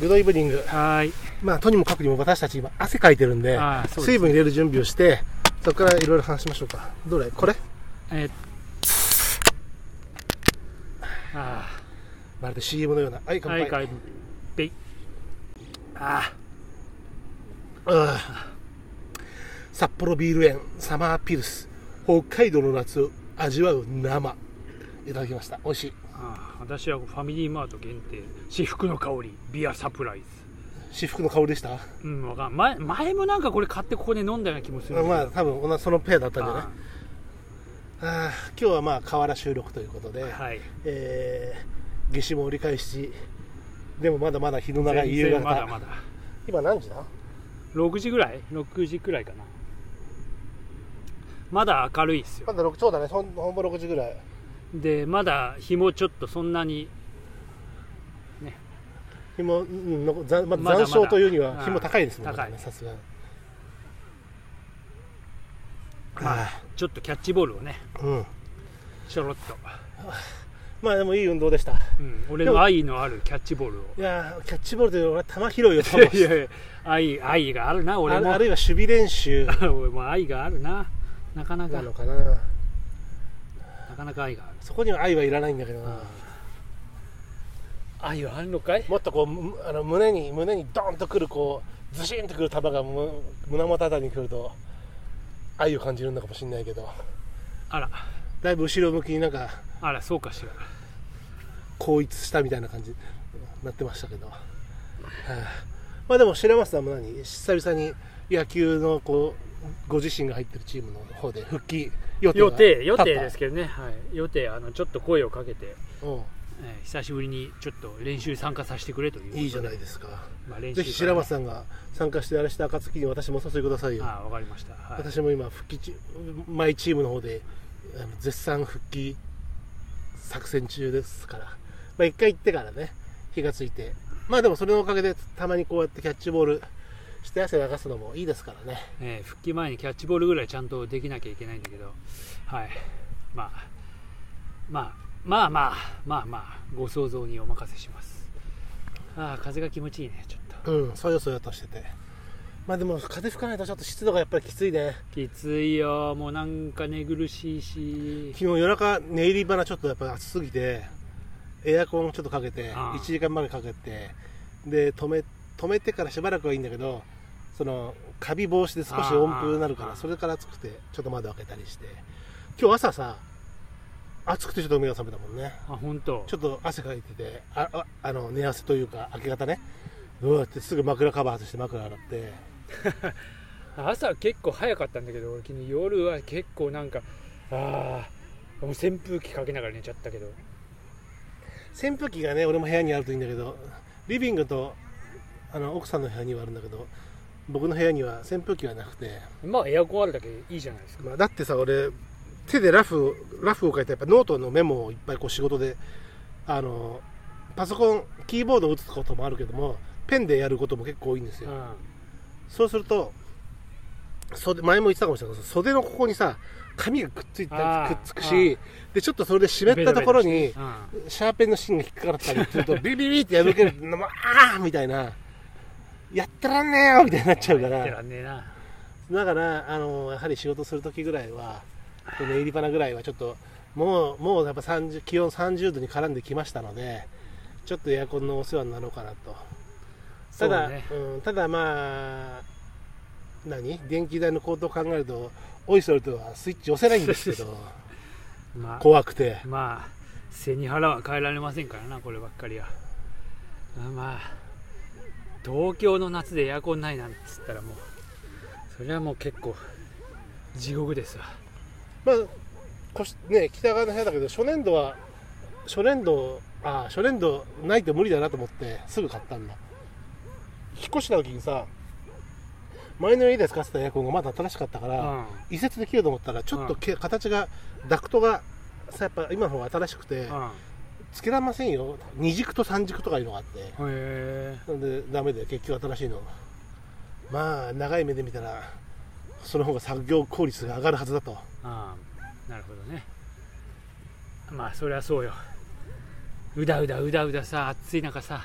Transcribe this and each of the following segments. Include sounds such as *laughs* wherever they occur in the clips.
グッドイブニング。はーい。まあ、とにもかくにも私たち今、汗かいてるんで、で水分入れる準備をして、そこからいろいろ話しましょうか。どれ？これ？えーあまるで CM のような。はい、乾杯。ーはい乾杯。ああ。あ札幌ビール園サマーピルス。北海道の夏を味わう生。いただきました。美味しい。ーあー私はファミリーマート限定至福の香りビアサプライズ。至福の香りでした？うんわかん前前もなんかこれ買ってここで飲んだような気もする。まあ多分そのペアだったんじゃないあ。ああ今日はまあ河原収録ということで、ーはい。えー、夏至も折り返しでもまだまだ日の長い夕方。まだまだ。今何時だ？6時ぐらい？6時くらいかな。まだ明るいっすよ。まだ6そうだね。ほんほんぼ6時ぐらいでまだ日もちょっとそんなに日も、うん、ま残暑というには日も高いですもん高い。ねさすがに。まあちょっとキャッチボールをねうん。ちょろっと、*sighs* まあでもいい運動でした。うん、俺の愛のあるキャッチボールを。いやーキャッチボールで俺は球拾いをと *laughs* いやいや愛愛があるな俺も。ああるいは守備練習。*laughs* 俺も愛があるな。なかなか。ななのかなかなか愛があるそこには愛はいらないんだけどな、愛はあるのかい？もっとこうむあの胸に胸にドーンとくるこうズシンとくる球がむ胸元あたりにくると愛を感じるのかもしれないけど。あら。だいぶ後ろ向きになんかあらそうかしら。後逸したみたいな感じになってましたけど、はあまあでも白松さんも何？久々に野球のこうご自身が入ってるチームの方で復帰予定が。予定予定ですけどね、はい、予定あのちょっと声をかけて、う。んえー久しぶりにちょっと練習参加させてくれといういいじゃないですか。まあ、練習ぜひ白松さんが参加してあれした暁に私もお誘いくださいよわかりました、はい、私も今復帰中マイチームの方であの絶賛復帰作戦中ですから。まあ一回行ってからね火がついて。まあでもそれのおかげでたまにこうやってキャッチボールして汗流すのもいいですからね。えー復帰前にキャッチボールぐらいちゃんとできなきゃいけないんだけど、はい、まあ、まあ、まあまあ、まあまあ、ご想像にお任せします。ああ、風が気持ちいいね、ちょっと。うんそよそよとしてて。まあでも風吹かないとちょっと湿度がやっぱりきついね。きついよ、もうなんか寝苦しいし、昨日夜中寝入り花ちょっとやっぱり暑すぎてエアコンちょっとかけてああ。1時間までかけてで止め止めてからしばらくはいいんだけどそのカビ防止で少し温風になるからそれから暑くてちょっと窓開けたりして。今日朝さ暑くてちょっと目が覚めたもんね。あ、本当。ちょっと汗かいててあああの寝汗というか明け方ね。うわってすぐ枕カバー外して枕洗って。*laughs* 朝は結構早かったんだけど、俺昨日夜は結構なんか、ああ、もう扇風機かけながら寝ちゃったけど、扇風機がね俺も部屋にあるといいんだけどリビングとあの奥さんの部屋にはあるんだけど僕の部屋には扇風機はなくて、まあエアコンあるだけいいじゃないですか。まあ、だってさ俺手でラフラフを書いてやっぱノートのメモをいっぱいこう仕事であのパソコンキーボードを打つこともあるけどもペンでやることも結構多いんですよ、うそうすると袖前も言ってたかもしれないけど袖のここにさ紙がくっついてあーくっつくしでちょっとそれで湿ったところにシャーペンの芯が引っかかったりするとビビビって破けるのもああみたいなやってらんねえよみたいになっちゃうかやってららんねえな。だからあのやはり仕事する時ぐらいはこの入り花ぐらいはちょっともうもうやっぱ30気温30度に絡んできましたのでちょっとエアコンのお世話になろうかなと。ただそうね。うん、ただまあ何？電気代の高騰を考えるとおいそれとはスイッチ押せないんですけど *laughs* まあ、怖くて。まあ背に腹は変えられませんからなこればっかりは。あまあ東京の夏でエアコンないなんつったらもうそれはもう結構地獄ですわ。まあこしね北側の部屋だけど初年度は初年度あ初年度ないと無理だなと思ってすぐ買ったんだ。引っ越した時にさ前の家で使ってたエアコンがまだ新しかったから、うん。移設できると思ったらちょっとけ、形がダクトがさやっぱ今の方が新しくて、うんつけられませんよ。二軸と三軸とかいうのがあって。なんでダメで結局新しいの。まあ長い目で見たらその方が作業効率が上がるはずだと。ああなるほどね。まあそりゃそうよ。うだうだうだうださ暑い中さ。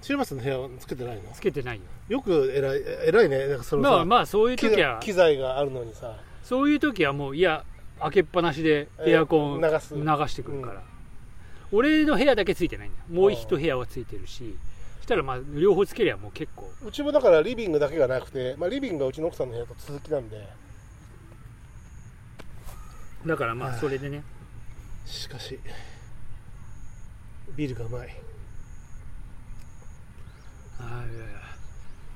チルマスの部屋はつけてないの？つけてないよ。よく偉い偉いね。なんかそのさ、まあまあそういう機時は。機材があるのにさ。そういう時はもういや開けっぱなしでエアコンえー流す。流してくるから、俺の部屋だけついてないんだよもう一部屋はついてるし。したらまあ両方つけりゃもう結構。うちもだからリビングだけがなくて、まあ、リビングがうちの奥さんの部屋と続きなんで。だからまあはい。それでね。しかしビールがうまい。あーいやいや。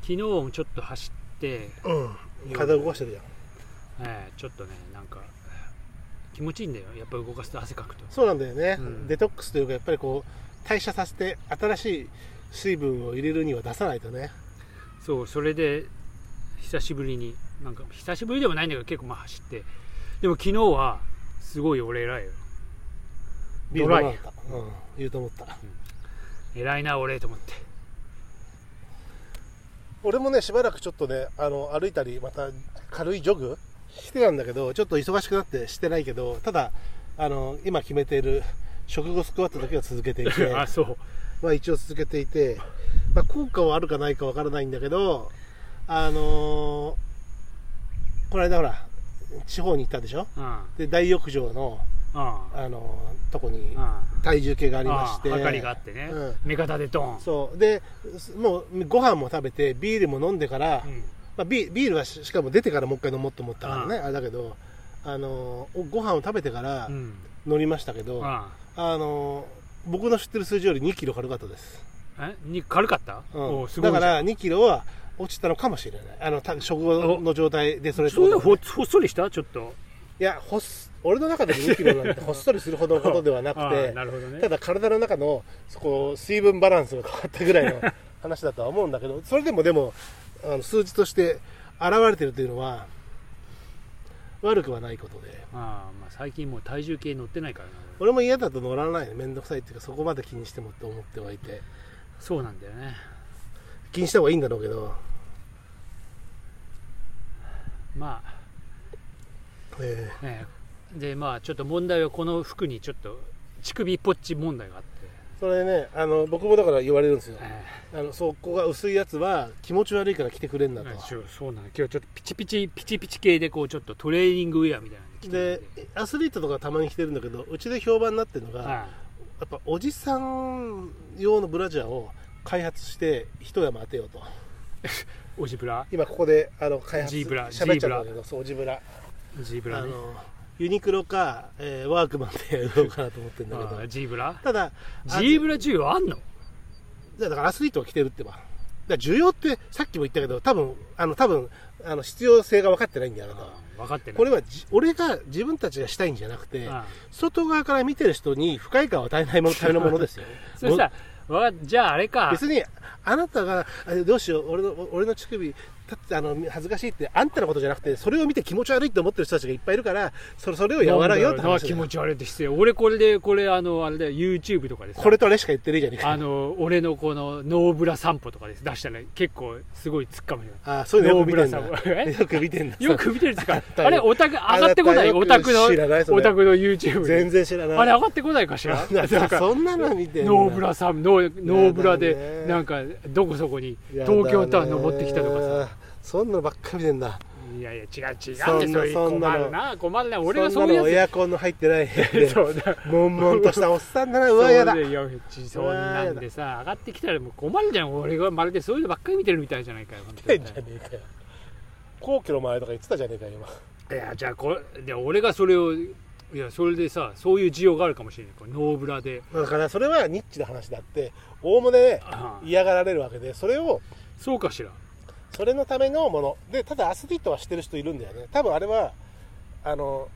昨日もちょっと走って、うん。体動かしてるじゃんえーちょっとねなんか気持ちいいんだよ。やっぱ動かすと汗かくと。そうなんだよね、うん。デトックスというかやっぱりこう代謝させて新しい水分を入れるには出さないとね。そうそれで久しぶりになんか久しぶりでもないんだけど結構まあ走って。でも昨日はすごい俺偉いよ。ドライうん、言うと思った。偉いな俺と思って。俺もねしばらくちょっとねあの歩いたりまた軽いジョグしてたんだけどちょっと忙しくなってしてないけどただあの今決めている食後スクワットだけは続けていて *laughs* あそう。まあ一応続けていて、まあ、効果はあるかないかわからないんだけどあのーこの間ほら地方に行ったでしょ？うん。で大浴場の、うん。あのーとこにうん。体重計がありまして。あありがあってね、うん。目方でドン。そう。でもうご飯も食べてビールも飲んでから、うんまあ、ビビールはししかも出てからもう一回飲もうと思ったからね、あれだけど、あのーご飯を食べてからうん。乗りましたけど、ああのー僕の知ってる数字より2キロ軽かったです、え？に軽かった、うん。だから2キロは落ちたのかもしれない。あのた食後の状態でそれそういうほほっそりした？ちょっと。いやほっす俺の中で2キロなんてほっそりするほどのことではなく *laughs* あてあなるほどね。ただ体の中のそこ水分バランスが変わったぐらいの話だとは思うんだけどそれでもでもあの数字として現れてるというのは悪くはないことで。ああまあ最近もう体重計乗ってないからな。俺も嫌だと乗らない面倒くさいっていうかそこまで気にしてもって思ってはいて。そうなんだよね。気にした方がいいんだろうけど、まあ。ええ。えでまあちょっと問題はこの服にちょっと乳首ポッチ問題があって、ーそれねあの僕もだから言われるんですよ。えあのそこが薄いやつは気持ち悪いから着てくれんだと。えそうなの今日ちょっとピチピチピチピチ系でこうちょっとトレーニングウェアみたいなの着てるんで。アスリートとかたまに着てるんだけどうちで評判になってるのが、はい。やっぱおじさん用のブラジャーを開発して一山当てようと。*laughs* オジブラ？今ここであの開発ジーブラ喋っちゃうんだけどそうジブラ。ジーブラね。あのユニクロか、えーワークマンでやろうかなと思ってるんだけど。ジーブラ？ただジーブラ需要あんの？だからアスリートが着てるってば。だ需要ってさっきも言ったけど多分あの多分あの必要性が分かってないんだよあなたは分かってない。これはじ俺が自分たちがしたいんじゃなくて外側から見てる人に不快感を与えないものためのものですよ。*laughs* それさわかじゃああれか。別にあなたがあどうしよう俺の俺の乳首あの恥ずかしいってあんたのことじゃなくてそれを見て気持ち悪いって思ってる人たちがいっぱいいるからそれそれを和らげようって話気持ち悪いって失礼。俺これでこれあのあれだよ YouTube とかでさ。これとあれしか言ってねえじゃねえかあの俺のこのノーブラ散歩とかです出したら結構すごい突っかむよ。あそういうのよく見てん *laughs* よく見てんだ。よく見てるんですか？あれオタク上がってこない？オタクのオタクの YouTube 全で然知らない。あれ上がってこないかしら？*laughs* そんなの見てノーブラさんノーノーブラでね。なんかどこそこに東京タワー。登ってきたとかさそんなのばっかり見てんだ。いやいや違う違う。そんなよそんなの。困るな。困るな。俺がそんなのエそういうやアコンの入ってない部屋つで。*laughs* そうだ。悶々としたおっさんだなうわやだ。いやちそんなんでさ上がってきたらもう困るじゃん。俺がまるでそういうのばっかり見てるみたいじゃないかよ本当に。変じゃねえかよ。皇居の前とか言ってたじゃねえかよ今。いやじゃあこれで俺がそれをいやそれでさそういう需要があるかもしれない。これノーブラで。だからそれはニッチな話だって大物でああ。嫌がられるわけでそれをそうかしらそれのためのもの。でただアスリートはしてる人いるんだよね。多分あれはあの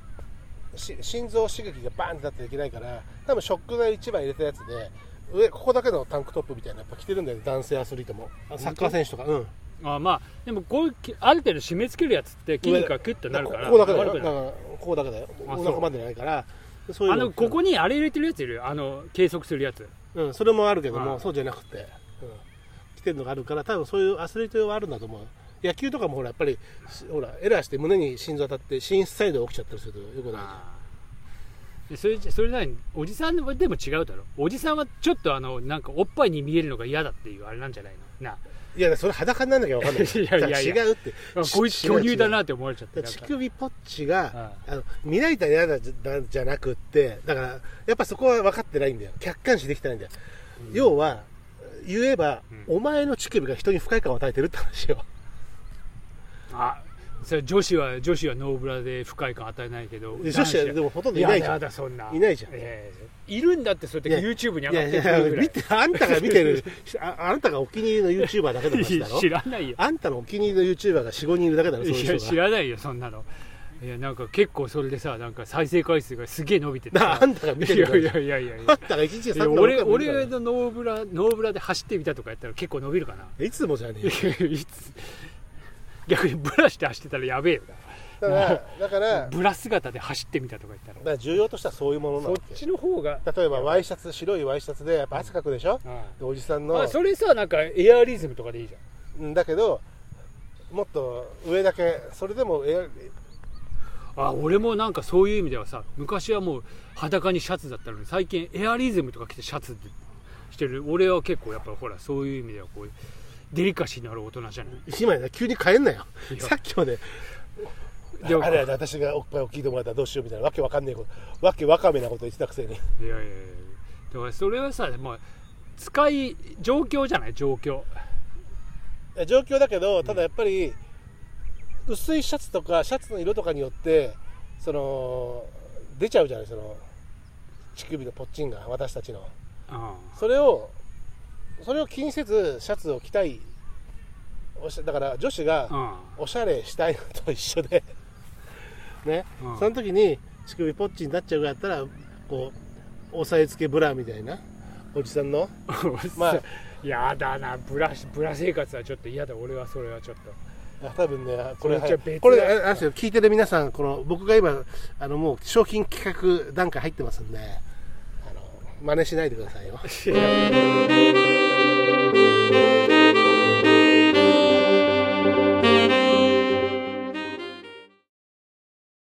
し心臓刺激がバーンってなっていけないから多分ショック剤1枚入れたやつで上ここだけのタンクトップみたいなのやっぱ着てるんだよね。男性アスリートも。あサッカー選手とか。うん。あまあでもこういうきある程度締め付けるやつって筋肉がキュッとなるからここだけだよ。だからここだけだよ。あお腹までないから。そういうあのここにあれ入れてるやついる？よあの計測するやつ。うん、それもあるけどもそうじゃなくて、うん、着てるのがあるから多分そういうアスリート用はあるんだと思う。野球とかもほらやっぱりしほらエラーして胸に心臓当たって心室サイドが起きちゃったりするとよくないじゃん。あでそれじゃそれなにおじさんでも違うだろ。おじさんはちょっとあのなんかおっぱいに見えるのが嫌だっていうあれなんじゃないの？ないやそれ裸になんなきゃ分かんない *laughs* いやいや違うって。あこいつ巨乳だなって思われちゃってなんか。乳首ポッチがああの見られたら嫌だじゃなくってだからやっぱそこは分かってないんだよ。客観視できてないんだよ、要は言えば、うお前の乳首が人に不快感を与えてるって話よ。あそれ女子は女子はノーブラで不快感与えないけどで女子はでもほとんどいないじゃん。やだやだそんな。いないじゃん。ええ。いるんだってそうやって YouTube に上いやいがってくるやぐらい。見てあんたが見てるああなたがお気に入りの YouTuber だけの話だろ。*laughs* 知らないよ。あんたのお気に入りの YouTuber が45人いるだけだろそういやいう人が。知らないよそんなのいやなんか結構それでさなんか再生回数がすげえ伸びててあんたが見てるいやいやいやいやいあんたが一日でいや3俺俺のノーブラノーブラで走ってみたとかやったら結構伸びるかないつもじゃねえよ。いつ逆にブラして走ってたらやべえよだからだからなブラ姿で走ってみたとか言ったら。ら重要としてはそういうものなそっわけちの方が。例えばワイシャツ白いワイシャツでやっぱ汗かくでしょ？うでおじさんんの。あそれさなんかエアリズムとかでいいじゃん。うんだけどもっと上だけそれでもえあ俺もなんかそういう意味ではさ昔はもう裸にシャツだったのに最近エアリズムとか着てシャツしてる。俺は結構やっぱほらそういう意味ではこうデリカシーのある大人じゃない。今や急に変えんなよ。さっきまで。でもあれやで私がおっぱいを聞いてもらったらどうしようみたいなわけわかんねえこと。わけわかめなこと言ってたくせに。いやいやいや。だからそれはさもう使い状況じゃない？状況。状況だけどただやっぱり薄いシャツとかシャツの色とかによってその出ちゃうじゃないその乳首のポッチンが私たちの。うんそれをそれを気にせずシャツを着たい。おしだから女子がうんおしゃれしたいのと一緒で。*laughs* ね、うんその時に乳首ポッチになっちゃうぐらいだったらこう押さえつけブラみたいなおじさんの。*laughs* まあ。やだなブラシブラ生活はちょっと嫌だ。俺はそれはちょっと。あ多分ねこれこれあれですよ聞いてる皆さんこの僕が今あのもう商品企画段階入ってますんであの真似しないでくださいよ